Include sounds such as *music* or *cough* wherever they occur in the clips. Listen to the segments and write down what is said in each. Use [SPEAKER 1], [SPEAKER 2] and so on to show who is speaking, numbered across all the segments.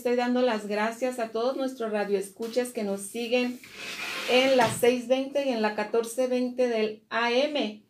[SPEAKER 1] estoy dando las gracias a todos nuestros radioescuchas que nos siguen en la 620 y en la 1420 del AM.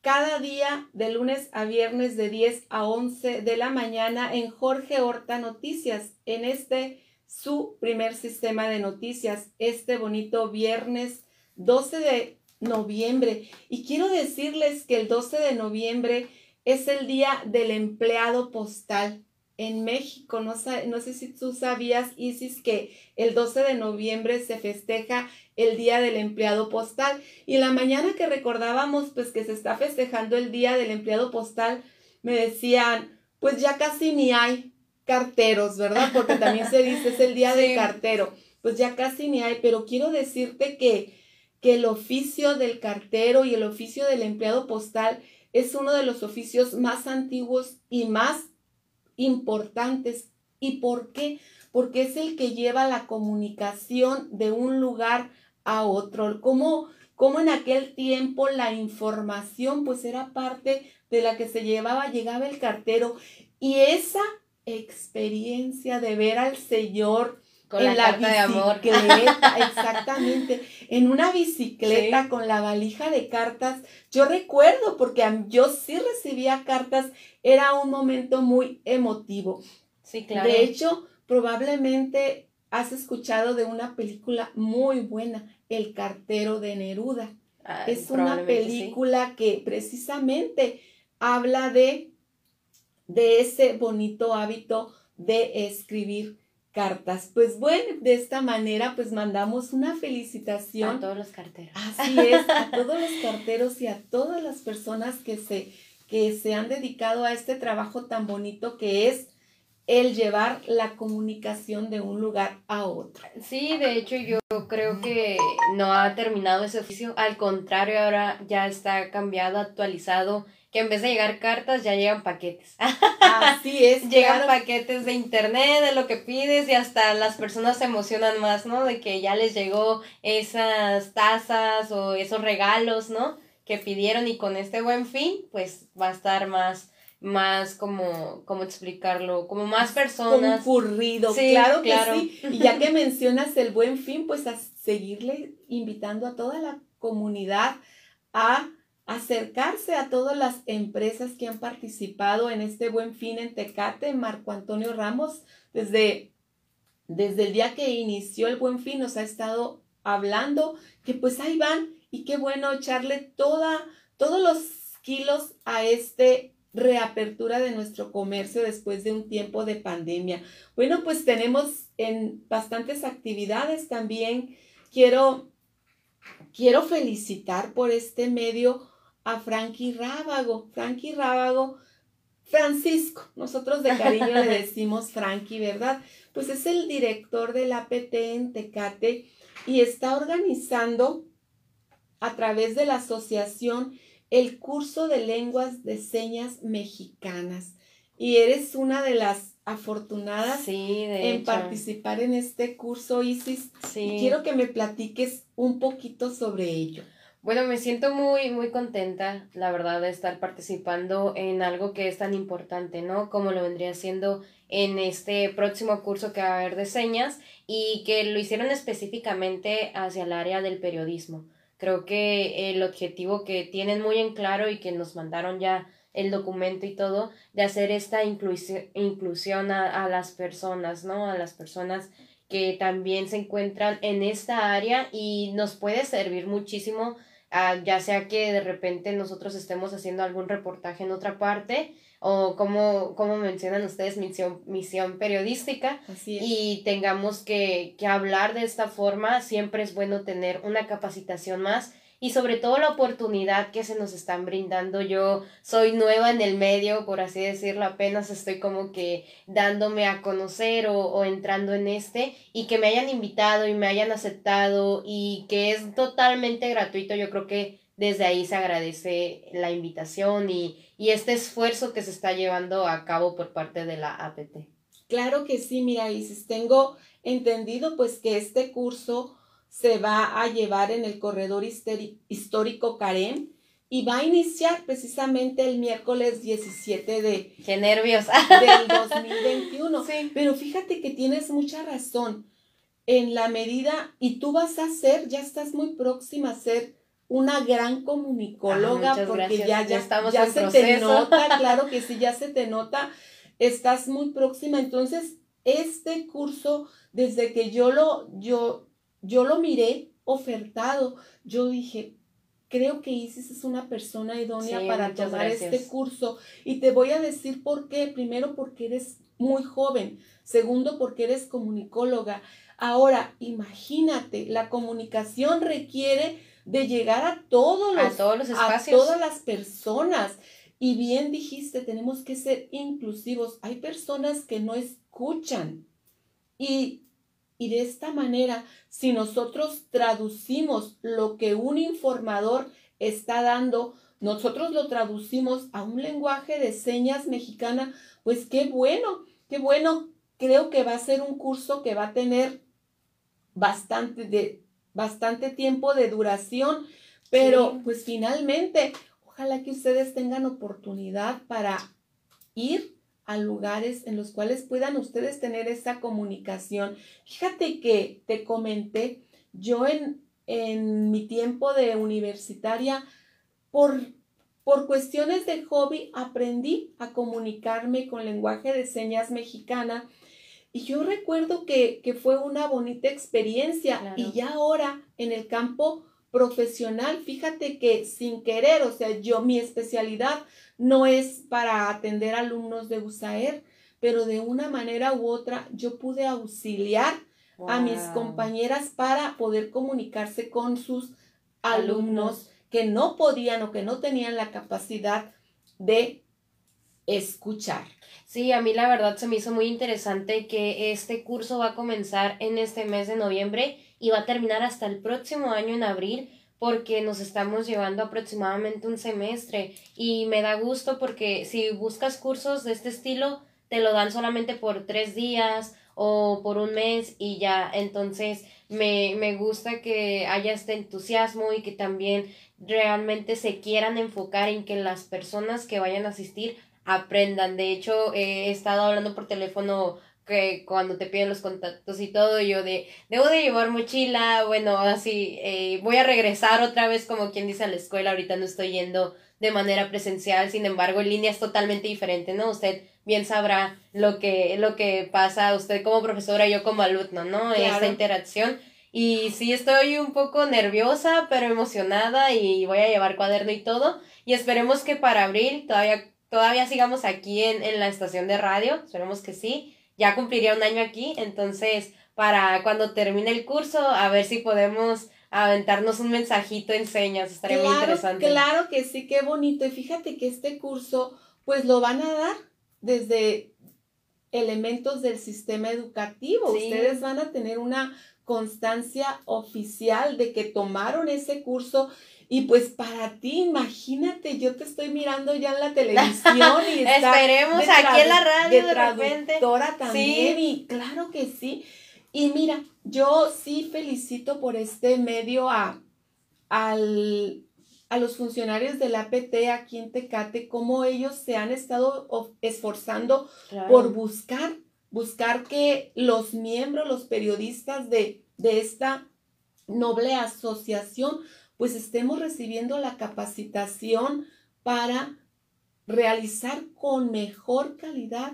[SPEAKER 1] Cada día de lunes a viernes de 10 a 11 de la mañana en Jorge Horta Noticias, en este su primer sistema de noticias, este bonito viernes 12 de noviembre. Y quiero decirles que el 12 de noviembre es el día del empleado postal en México. No, no sé si tú sabías, Isis, que el 12 de noviembre se festeja el Día del Empleado Postal. Y la mañana que recordábamos, pues que se está festejando el Día del Empleado Postal, me decían, pues ya casi ni hay carteros, ¿verdad? Porque también se dice es el Día *laughs* del Cartero. Pues ya casi ni hay, pero quiero decirte que, que el oficio del cartero y el oficio del empleado postal es uno de los oficios más antiguos y más importantes. ¿Y por qué? Porque es el que lleva la comunicación de un lugar a otro. Como, como en aquel tiempo la información pues era parte de la que se llevaba, llegaba el cartero. Y esa experiencia de ver al Señor
[SPEAKER 2] con la, carta de amor. *laughs*
[SPEAKER 1] exactamente. En una bicicleta con la valija de cartas. Yo recuerdo, porque yo sí recibía cartas, era un momento muy emotivo.
[SPEAKER 2] Sí, claro.
[SPEAKER 1] De hecho, probablemente has escuchado de una película muy buena, El cartero de Neruda. es una película que precisamente habla de, de ese bonito hábito de escribir cartas. Pues bueno, de esta manera pues mandamos una felicitación.
[SPEAKER 2] A todos los carteros.
[SPEAKER 1] Así es, a todos los carteros y a todas las personas que se, que se han dedicado a este trabajo tan bonito que es el llevar la comunicación de un lugar a otro.
[SPEAKER 2] Sí, de hecho yo creo que no ha terminado ese oficio, al contrario, ahora ya está cambiado, actualizado que en vez de llegar cartas ya llegan paquetes.
[SPEAKER 1] Así es. *laughs*
[SPEAKER 2] llegan paquetes de internet, de lo que pides y hasta las personas se emocionan más, ¿no? De que ya les llegó esas tazas o esos regalos, ¿no? Que pidieron y con este buen fin, pues va a estar más más como, ¿cómo explicarlo? Como más personas.
[SPEAKER 1] Concurrido, sí, claro que sí. Y ya que mencionas el buen fin, pues a seguirle invitando a toda la comunidad a acercarse a todas las empresas que han participado en este buen fin en Tecate. Marco Antonio Ramos, desde, desde el día que inició el buen fin, nos ha estado hablando que pues ahí van y qué bueno echarle toda, todos los kilos a este reapertura de nuestro comercio después de un tiempo de pandemia. Bueno, pues tenemos en bastantes actividades también. Quiero, quiero felicitar por este medio a Frankie Rábago. Frankie Rábago, Francisco, nosotros de cariño le *laughs* decimos Frankie, ¿verdad? Pues es el director del APT en Tecate y está organizando a través de la asociación el curso de lenguas de señas mexicanas. Y eres una de las afortunadas en participar en este curso, Isis. Sí. quiero que me platiques un poquito sobre ello.
[SPEAKER 2] Bueno, me siento muy, muy contenta, la verdad, de estar participando en algo que es tan importante, ¿no? Como lo vendría siendo en este próximo curso que va a haber de señas y que lo hicieron específicamente hacia el área del periodismo. Creo que el objetivo que tienen muy en claro y que nos mandaron ya el documento y todo, de hacer esta inclusión a, a las personas, ¿no? A las personas que también se encuentran en esta área y nos puede servir muchísimo Ah, ya sea que de repente nosotros estemos haciendo algún reportaje en otra parte o como, como mencionan ustedes, misión, misión periodística y tengamos que, que hablar de esta forma, siempre es bueno tener una capacitación más y sobre todo la oportunidad que se nos están brindando. Yo soy nueva en el medio, por así decirlo, apenas estoy como que dándome a conocer o, o, entrando en este y que me hayan invitado y me hayan aceptado y que es totalmente gratuito. Yo creo que desde ahí se agradece la invitación y, y este esfuerzo que se está llevando a cabo por parte de la APT.
[SPEAKER 1] Claro que sí, mira, Isis, tengo entendido pues que este curso se va a llevar en el corredor histórico Carem y va a iniciar precisamente el miércoles 17 de...
[SPEAKER 2] ¡Qué nervios! *laughs*
[SPEAKER 1] del 2021. Sí. Pero fíjate que tienes mucha razón. En la medida, y tú vas a ser, ya estás muy próxima a ser una gran comunicóloga,
[SPEAKER 2] ah,
[SPEAKER 1] porque
[SPEAKER 2] ya, ya, estamos
[SPEAKER 1] ya
[SPEAKER 2] se
[SPEAKER 1] te nota, *laughs* claro que sí, ya se te nota, estás muy próxima. Entonces, este curso, desde que yo lo, yo, yo lo miré ofertado, yo dije, creo que Isis es una persona idónea para tomar este curso. Y te voy a decir por qué. Primero, porque eres muy joven. Segundo, porque eres comunicóloga. Ahora, imagínate, la comunicación requiere de llegar a todos los,
[SPEAKER 2] a todos los espacios.
[SPEAKER 1] a todas las personas. Y bien dijiste, tenemos que ser inclusivos. Hay personas que no escuchan. Y y de esta manera, si nosotros traducimos lo que un informador está dando, nosotros lo traducimos a un lenguaje de señas mexicana, pues qué bueno, qué bueno. Creo que va a ser un curso que va a tener bastante, de, bastante tiempo de duración, pero pues finalmente, ojalá que ustedes tengan oportunidad para ir a lugares en los cuales puedan ustedes tener esa comunicación. Fíjate que te comenté, yo en, en mi tiempo de universitaria, por, por cuestiones de hobby, aprendí a comunicarme con lenguaje de señas mexicana. Y yo recuerdo que, fue una bonita experiencia. Y ya ahora en el campo profesional, fíjate que sin querer, o sea, yo mi especialidad no es para atender alumnos de USAER, pero de una manera u otra yo pude auxiliar a mis compañeras para poder comunicarse con sus alumnos, que no podían o que no tenían la capacidad de escuchar.
[SPEAKER 2] Sí, a mí la verdad se me hizo muy interesante que este curso va a comenzar en este mes de noviembre y va a terminar hasta el próximo año en abril porque nos estamos llevando aproximadamente un semestre y me da gusto porque si buscas cursos de este estilo te lo dan solamente por tres días o por un mes y ya entonces me, me gusta que haya este entusiasmo y que también realmente se quieran enfocar en que las personas que vayan a asistir aprendan. De hecho, he estado hablando por teléfono que cuando te piden los contactos y todo, yo de, debo de llevar mochila, bueno, así, eh, voy a regresar otra vez como quien dice a la escuela, ahorita no estoy yendo de manera presencial, sin embargo, en línea es totalmente diferente, ¿no? Usted bien sabrá lo que, lo que pasa, usted como profesora, yo como alumno, ¿no? Esta interacción. Y sí estoy un poco nerviosa, pero emocionada y voy a llevar cuaderno y todo. Y esperemos que para abril todavía, todavía sigamos aquí en, en la estación de radio, esperemos que sí ya cumpliría un año aquí, entonces para cuando termine el curso, a ver si podemos aventarnos un mensajito en señas, estaría muy interesante.
[SPEAKER 1] Claro que sí, qué bonito. Y fíjate que este curso, pues lo van a dar desde elementos del sistema educativo. Ustedes van a tener una constancia oficial de que tomaron ese curso y pues para ti, imagínate, yo te estoy mirando ya en la televisión y *laughs*
[SPEAKER 2] Esperemos aquí en la radio de, repente.
[SPEAKER 1] también y claro que sí. Y mira, yo sí felicito por este medio a, al, a los funcionarios del APT aquí en Tecate, cómo ellos se han estado esforzando por buscar, buscar que los miembros, los periodistas de, de esta noble asociación pues estemos recibiendo la capacitación para realizar con mejor calidad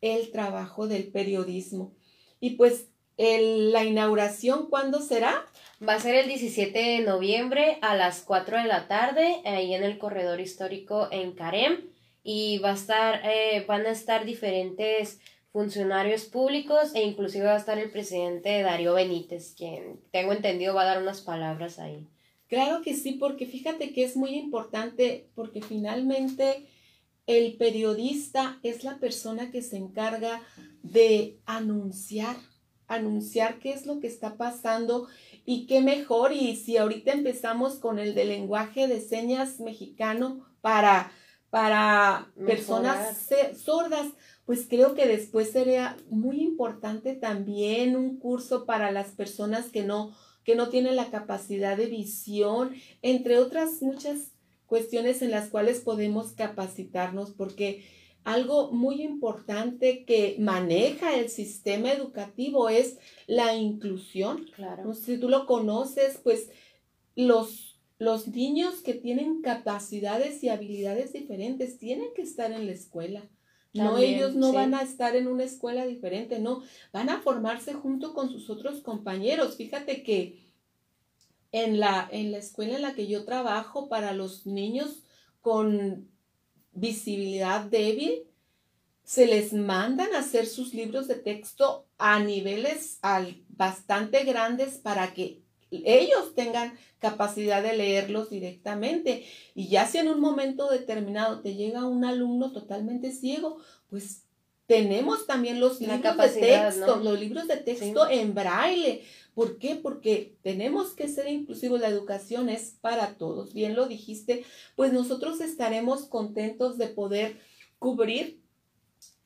[SPEAKER 1] el trabajo del periodismo. Y pues la inauguración, ¿cuándo será?
[SPEAKER 2] Va a ser el 17 de noviembre a las 4 de la tarde, ahí en el corredor histórico en Carem. Y va a estar, eh, van a estar diferentes funcionarios públicos e inclusive va a estar el presidente Darío Benítez, quien tengo entendido va a dar unas palabras ahí.
[SPEAKER 1] Claro que sí, porque fíjate que es muy importante, porque finalmente el periodista es la persona que se encarga de anunciar, anunciar qué es lo que está pasando y qué mejor. Y si ahorita empezamos con el de lenguaje de señas mexicano para, para personas sordas, pues creo que después sería muy importante también un curso para las personas que no que no tiene la capacidad de visión, entre otras muchas cuestiones en las cuales podemos capacitarnos porque algo muy importante que maneja el sistema educativo es la inclusión. Claro. Si tú lo conoces, pues los, los niños que tienen capacidades y habilidades diferentes tienen que estar en la escuela. no, ellos no van a estar en una escuela diferente, no, van a formarse junto con sus otros compañeros. Fíjate que en la, en la escuela en la que yo trabajo para los niños con visibilidad débil, se les mandan a hacer sus libros de texto a niveles bastante grandes para que ellos tengan capacidad de leerlos directamente. Y ya si en un momento determinado te llega un alumno totalmente ciego, pues tenemos también los libros de texto, los libros de texto en braille. ¿Por qué? Porque tenemos que ser inclusivos. La educación es para todos. Bien lo dijiste, pues nosotros estaremos contentos de poder cubrir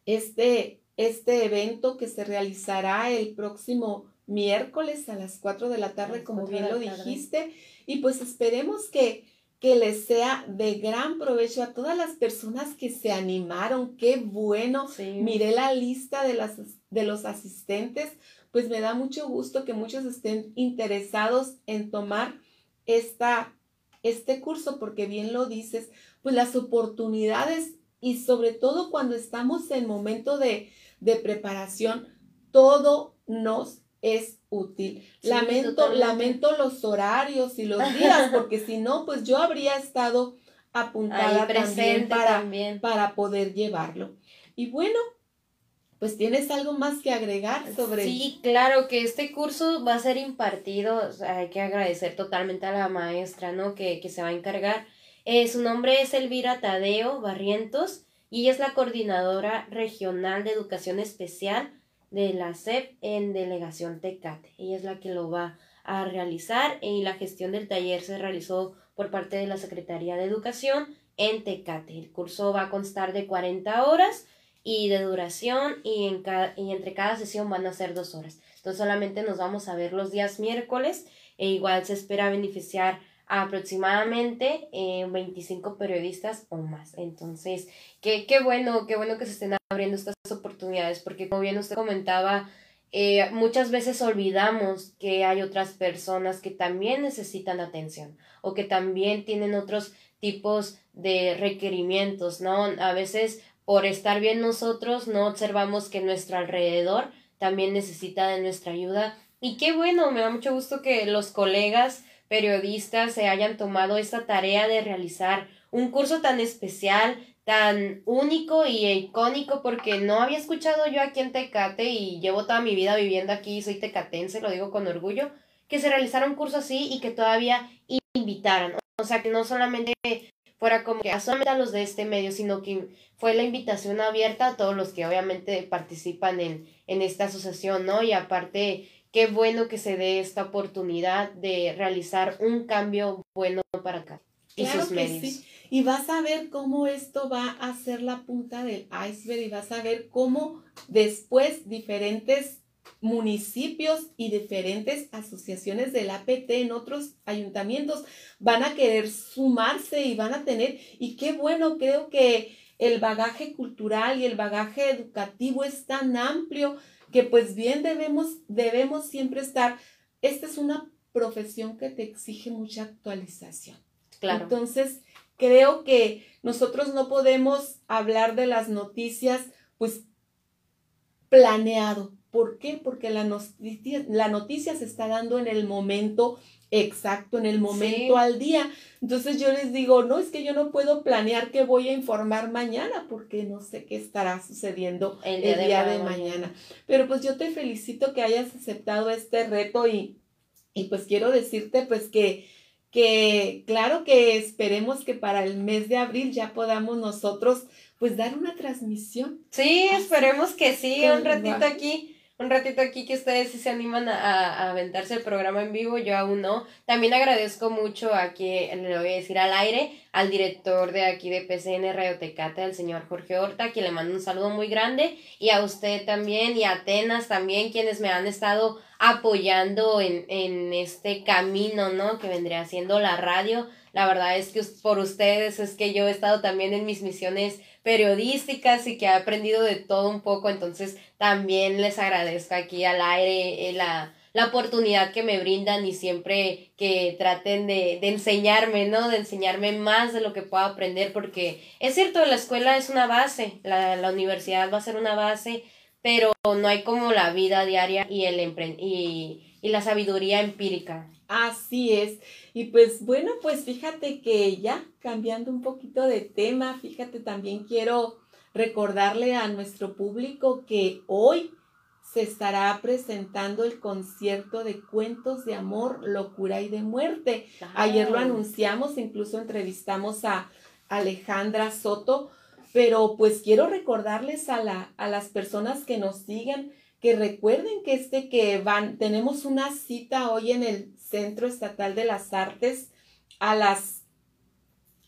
[SPEAKER 1] este, este evento que se realizará el próximo miércoles a las 4 de la tarde, como bien lo dijiste. Y pues esperemos que, que les sea de gran provecho a todas las personas que se animaron. Qué bueno. Miré la lista de, las, de los asistentes. Pues me da mucho gusto que muchos estén interesados en tomar esta, este curso, porque bien lo dices, pues las oportunidades y sobre todo cuando estamos en momento de, preparación, todo nos es útil. lamento, lamento los horarios y los días, porque si no, pues yo habría estado apuntada también, para, también para poder llevarlo. Y bueno, pues tienes algo más que agregar sobre...
[SPEAKER 2] Sí, claro, que este curso va a ser impartido, hay que agradecer totalmente a la maestra, ¿no? Que, que se va a encargar eh, su nombre es Elvira Tadeo Barrientos y ella es la coordinadora regional de educación especial de la SEP en delegación Tecate. Ella es la que lo va a realizar y la gestión del taller se realizó por parte de la Secretaría de Educación en Tecate. El curso va a constar de 40 horas y de duración y, en y entre cada sesión van a ser dos horas. Entonces solamente nos vamos a ver los días miércoles e igual se espera beneficiar aproximadamente 25 eh, periodistas o más. Entonces, qué, qué bueno, qué bueno que se estén abriendo estas oportunidades, porque como bien usted comentaba, eh, muchas veces olvidamos que hay otras personas que también necesitan atención o que también tienen otros tipos de requerimientos, ¿no? A veces por estar bien nosotros no observamos que nuestro alrededor también necesita de nuestra ayuda. Y qué bueno, me da mucho gusto que los colegas periodistas se hayan tomado esta tarea de realizar un curso tan especial, tan único y icónico, porque no había escuchado yo aquí en Tecate y llevo toda mi vida viviendo aquí, soy tecatense, lo digo con orgullo, que se realizara un curso así y que todavía invitaran. O sea, que no solamente fuera como que a solamente a los de este medio, sino que fue la invitación abierta a todos los que obviamente participan en, en esta asociación, ¿no? Y aparte qué bueno que se dé esta oportunidad de realizar un cambio bueno para acá y sus medios.
[SPEAKER 1] Y vas a ver cómo esto va a ser la punta del iceberg y vas a ver cómo después diferentes municipios y diferentes asociaciones del APT en otros ayuntamientos van a querer sumarse y van a tener, y qué bueno, creo que el bagaje cultural y el bagaje educativo es tan amplio que pues bien debemos, debemos siempre estar, esta es una profesión que te exige mucha actualización. Claro. Entonces, creo que nosotros no podemos hablar de las noticias, pues, planeado. ¿Por qué? Porque la noticia, la noticia se está dando en el momento exacto, en el momento al día. Entonces yo les digo, no, es que yo no puedo planear qué voy a informar mañana porque no sé qué estará sucediendo el día, de, mañana. Pero pues yo te felicito que hayas aceptado este reto y, y pues quiero decirte pues que, que claro que esperemos que para el mes de abril ya podamos nosotros pues dar una transmisión.
[SPEAKER 2] Sí, esperemos que sí, un ratito aquí un ratito aquí que ustedes sí se animan a, a, aventarse el programa en vivo, yo aún no. También agradezco mucho aquí, le voy a decir al aire, al director de aquí de PCN Radio Tecate, al señor Jorge Horta, que le mando un saludo muy grande, y a usted también, y a Atenas también, quienes me han estado apoyando en, en este camino, ¿no? Que vendría siendo la radio. La verdad es que por ustedes es que yo he estado también en mis misiones periodísticas y que he aprendido de todo un poco, entonces también les agradezco aquí al aire eh, la, la oportunidad que me brindan y siempre que traten de, de enseñarme, ¿no? De enseñarme más de lo que puedo aprender, porque es cierto, la escuela es una base, la, la universidad va a ser una base, pero no hay como la vida diaria y, el y, y la sabiduría empírica.
[SPEAKER 1] Así es. Y pues bueno, pues fíjate que ya cambiando un poquito de tema, fíjate también quiero recordarle a nuestro público que hoy se estará presentando el concierto de cuentos de amor, locura y de muerte. Ayer lo anunciamos, incluso entrevistamos a Alejandra Soto, pero pues quiero recordarles a, la, a las personas que nos siguen que recuerden que este que van, tenemos una cita hoy en el Centro Estatal de las Artes a las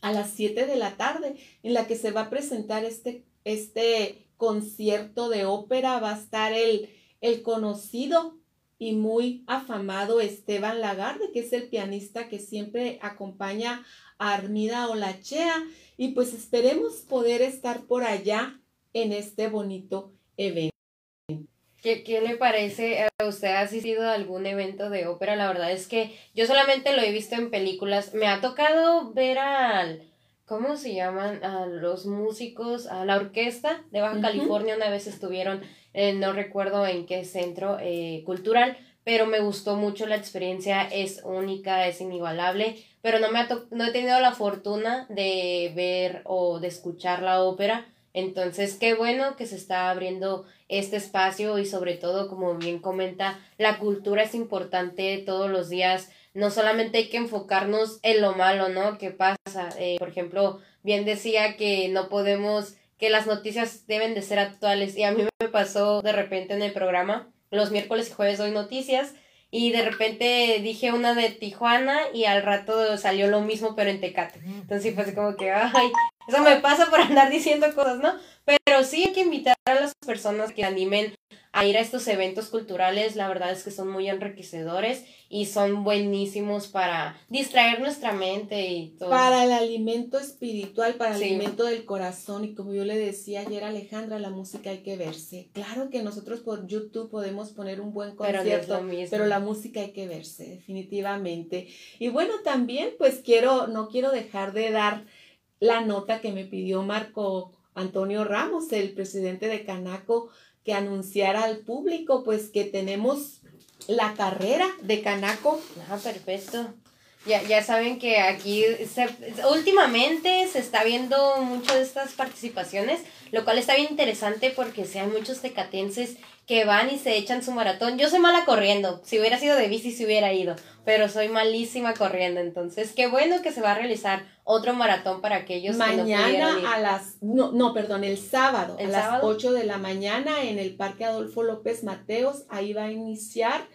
[SPEAKER 1] a las 7 de la tarde, en la que se va a presentar este, este concierto de ópera. Va a estar el, el conocido y muy afamado Esteban Lagarde, que es el pianista que siempre acompaña a Armida Olachea. Y pues esperemos poder estar por allá en este bonito evento.
[SPEAKER 2] ¿Qué, ¿Qué, le parece a usted? ¿Ha asistido a algún evento de ópera? La verdad es que yo solamente lo he visto en películas. Me ha tocado ver al... ¿Cómo se llaman? A los músicos, a la orquesta de Baja California. Una vez estuvieron, eh, no recuerdo en qué centro eh, cultural, pero me gustó mucho la experiencia. Es única, es inigualable. Pero no, me ha no he tenido la fortuna de ver o de escuchar la ópera entonces, qué bueno que se está abriendo este espacio y sobre todo, como bien comenta, la cultura es importante todos los días. No solamente hay que enfocarnos en lo malo, ¿no? ¿Qué pasa? Eh, por ejemplo, bien decía que no podemos, que las noticias deben de ser actuales y a mí me pasó de repente en el programa, los miércoles y jueves doy noticias y de repente dije una de Tijuana y al rato salió lo mismo pero en Tecate. Entonces fue como que, ay, eso me pasa por andar diciendo cosas, ¿no? Pero sí hay que invitar a las personas que animen a ir a estos eventos culturales. La verdad es que son muy enriquecedores y son buenísimos para distraer nuestra mente y todo.
[SPEAKER 1] Para el alimento espiritual, para el alimento del corazón. Y como yo le decía ayer Alejandra, la música hay que verse. Claro que nosotros por YouTube podemos poner un buen concierto, pero, pero la música hay que verse, definitivamente. Y bueno, también pues quiero, no quiero dejar de dar la nota que me pidió Marco Antonio Ramos, el presidente de Canaco, que anunciara al público pues que tenemos la carrera de Canaco.
[SPEAKER 2] Ah, perfecto. Ya, ya saben que aquí últimamente se está viendo mucho de estas participaciones, lo cual está bien interesante porque sean muchos tecatenses que van y se echan su maratón. Yo soy mala corriendo, si hubiera sido de bici se hubiera ido, pero soy malísima corriendo, entonces qué bueno que se va a realizar otro maratón para aquellos
[SPEAKER 1] mañana que no a las no no perdón el sábado a las 8 de la mañana en el Parque Adolfo López Mateos. Ahí va a iniciar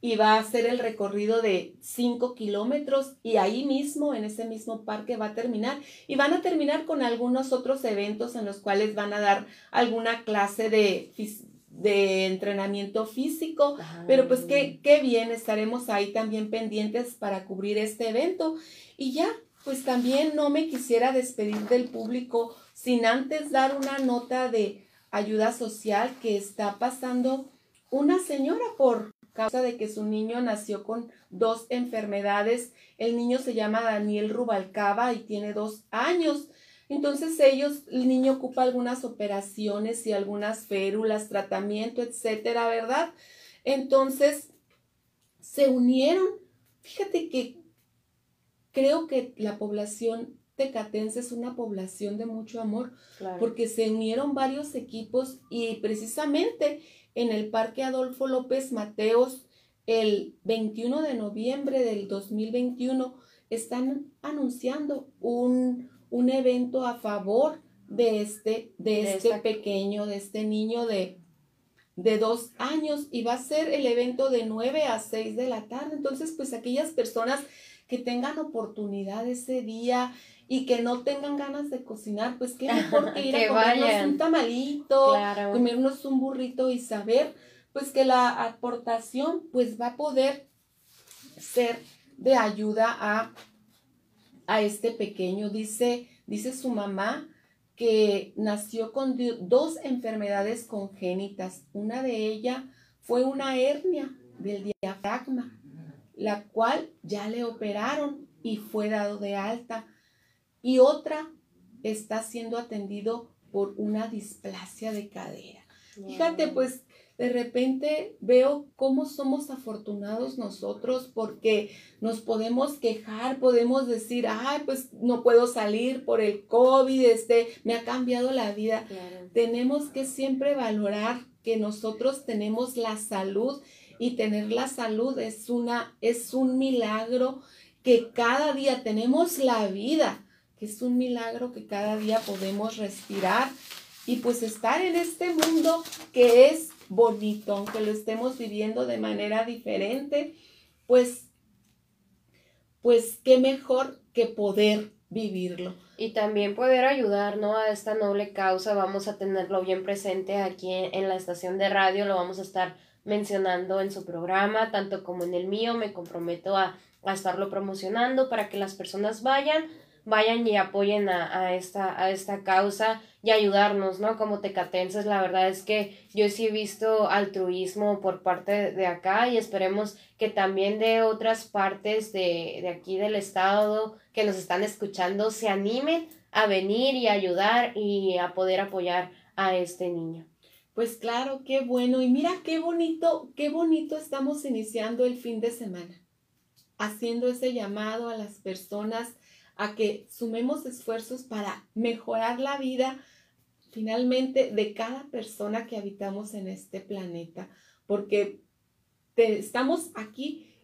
[SPEAKER 1] y va a hacer el recorrido de 5 kilómetros y ahí mismo, en ese mismo parque va a terminar. Y van a terminar con algunos otros eventos en los cuales van a dar alguna clase de, de entrenamiento físico, pero pues qué, qué bien, estaremos ahí también pendientes para cubrir este evento y ya, pues también no me quisiera despedir del público sin antes dar una nota de ayuda social que está pasando una señora por causa de que su niño nació con dos enfermedades. El niño se llama Daniel Rubalcaba y tiene dos años. Entonces ellos, el niño ocupa algunas operaciones y algunas férulas, tratamiento, etcétera, ¿verdad? Entonces se unieron. Fíjate que creo que la población tecatense es una población de mucho amor, porque se unieron varios equipos y precisamente en el Parque Adolfo López Mateos el 21 de noviembre del 2021 están anunciando un, un evento a favor de este, de, este pequeño, de este niño de, de dos años. Y va a ser el evento de 9 a 6 de la tarde. Entonces, pues aquellas personas que tengan oportunidad ese día y que no tengan ganas de cocinar, pues qué mejor que *laughs* ir a comernos un tamalito, comernos un burrito y saber pues que la aportación pues va a poder ser de ayuda a, a este pequeño. Dice, dice su mamá que nació con dos enfermedades congénitas. Una de ellas fue una hernia del diafragma, la cual ya le operaron y fue dado de alta. Y otra está siendo atendido por una displasia de cadera. Fíjate, pues de repente veo cómo somos afortunados nosotros porque nos podemos quejar, podemos decir, ay, pues no puedo salir por el COVID, este, me ha cambiado la vida. Tenemos que siempre valorar que nosotros tenemos la salud y tener la salud es una, es un milagro que cada día tenemos la vida, que es un milagro que cada día podemos respirar y pues estar en este mundo que es bonito, aunque lo estemos viviendo de manera diferente, pues, pues qué mejor que poder vivirlo.
[SPEAKER 2] Y también poder ayudar, ¿no? A esta noble causa, vamos a tenerlo bien presente aquí en, la estación de radio, lo vamos a estar mencionando en su programa, tanto como en el mío, me comprometo a, a estarlo promocionando para que las personas vayan, vayan y apoyen a, esta, a esta causa y ayudarnos, ¿no? Como tecatenses, la verdad es que yo sí he visto altruismo por parte de acá y esperemos que también de otras partes de, de aquí del estado que nos están escuchando se animen a venir y ayudar y a poder apoyar a este niño.
[SPEAKER 1] Pues claro, qué bueno. Y mira qué bonito, qué bonito estamos iniciando el fin de semana, haciendo ese llamado a las personas a que sumemos esfuerzos para mejorar la vida finalmente de cada persona que habitamos en este planeta, porque estamos aquí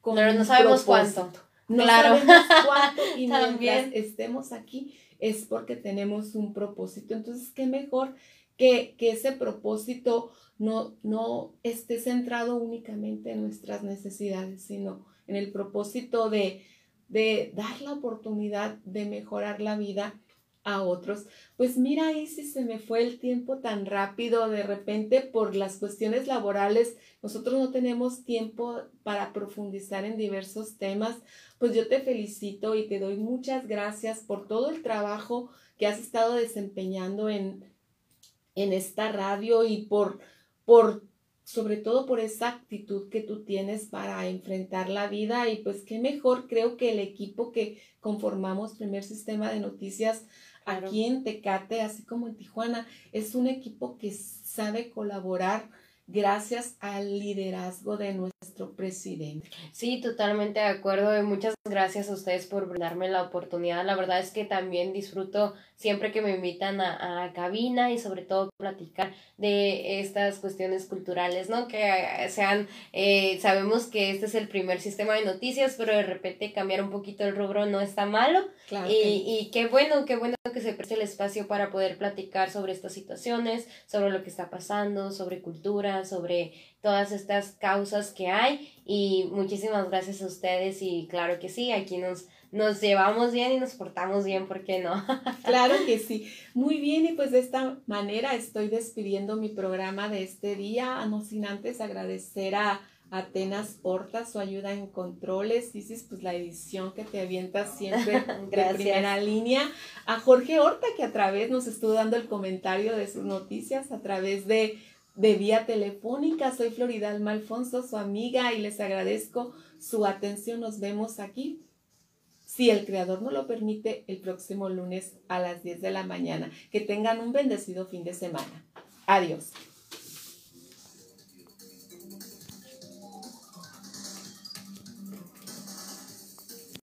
[SPEAKER 2] con Pero no sabemos cuánto.
[SPEAKER 1] No sabemos cuánto y mientras estemos aquí es porque tenemos un propósito. Entonces, qué mejor que, que ese propósito no, no esté centrado únicamente en nuestras necesidades, sino en el propósito de, de dar la oportunidad de mejorar la vida a otros. Pues mira ahí si se me fue el tiempo tan rápido, de repente por las cuestiones laborales, nosotros no tenemos tiempo para profundizar en diversos temas, pues yo te felicito y te doy muchas gracias por todo el trabajo que has estado desempeñando en, en esta radio y por, por sobre todo por esa actitud que tú tienes para enfrentar la vida y pues qué mejor creo que el equipo que conformamos primer sistema de noticias aquí en Tecate, así como en Tijuana, es un equipo que sabe colaborar gracias al liderazgo de nuestro presidente.
[SPEAKER 2] Sí, totalmente de acuerdo y muchas gracias a ustedes por brindarme la oportunidad. La verdad es que también disfruto siempre que me invitan a, a cabina y sobre todo platicar de estas cuestiones culturales, ¿no? Que sean, eh, sabemos que este es el primer sistema de noticias, pero de repente cambiar un poquito el rubro no está malo. Claro y, y qué bueno, qué bueno que se preste el espacio para poder platicar sobre estas situaciones, sobre lo que está pasando, sobre cultura, sobre todas estas causas que hay. Y muchísimas gracias a ustedes y claro que sí, aquí nos nos llevamos bien y nos portamos bien, ¿por qué no? *laughs*
[SPEAKER 1] claro que sí. Muy bien, y pues de esta manera estoy despidiendo mi programa de este día, no sin antes agradecer a Atenas Horta su ayuda en controles, dices pues la edición que te avientas siempre *laughs* de primera línea, a Jorge Horta que a través nos estuvo dando el comentario de sus noticias a través de de vía telefónica. Soy Floridalma Alfonso, su amiga, y les agradezco su atención. Nos vemos aquí si el Creador no lo permite, el próximo lunes a las 10 de la mañana. Que tengan un bendecido fin de semana. Adiós.